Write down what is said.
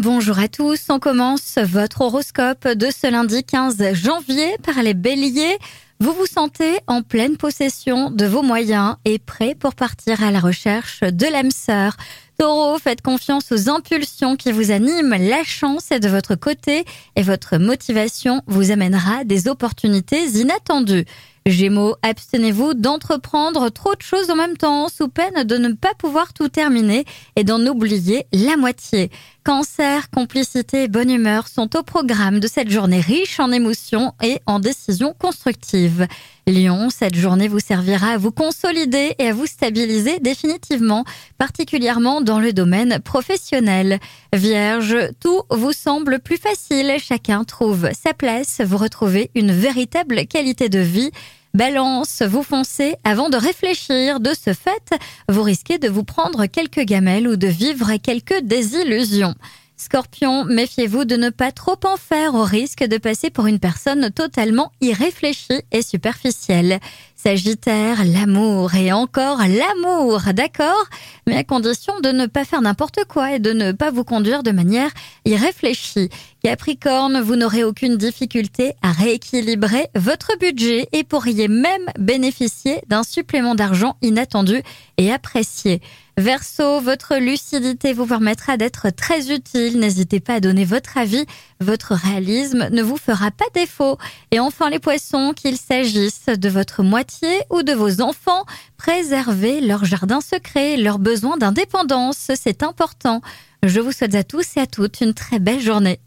Bonjour à tous, on commence votre horoscope de ce lundi 15 janvier par les béliers. Vous vous sentez en pleine possession de vos moyens et prêt pour partir à la recherche de l'âme sœur. Taureau, faites confiance aux impulsions qui vous animent, la chance est de votre côté et votre motivation vous amènera des opportunités inattendues. Gémeaux, abstenez-vous d'entreprendre trop de choses en même temps sous peine de ne pas pouvoir tout terminer et d'en oublier la moitié. Cancer, complicité et bonne humeur sont au programme de cette journée riche en émotions et en décisions constructives. Lion, cette journée vous servira à vous consolider et à vous stabiliser définitivement, particulièrement dans le domaine professionnel. Vierge, tout vous semble plus facile, chacun trouve sa place, vous retrouvez une véritable qualité de vie. Balance, vous foncez avant de réfléchir. De ce fait, vous risquez de vous prendre quelques gamelles ou de vivre quelques désillusions. Scorpion, méfiez-vous de ne pas trop en faire au risque de passer pour une personne totalement irréfléchie et superficielle. Sagittaire, l'amour et encore l'amour, d'accord? Mais à condition de ne pas faire n'importe quoi et de ne pas vous conduire de manière irréfléchie. Capricorne, vous n'aurez aucune difficulté à rééquilibrer votre budget et pourriez même bénéficier d'un supplément d'argent inattendu et apprécié. Verseau, votre lucidité vous permettra d'être très utile. N'hésitez pas à donner votre avis. Votre réalisme ne vous fera pas défaut. Et enfin les poissons, qu'il s'agisse de votre moitié ou de vos enfants, préservez leur jardin secret, leurs besoins d'indépendance. C'est important. Je vous souhaite à tous et à toutes une très belle journée.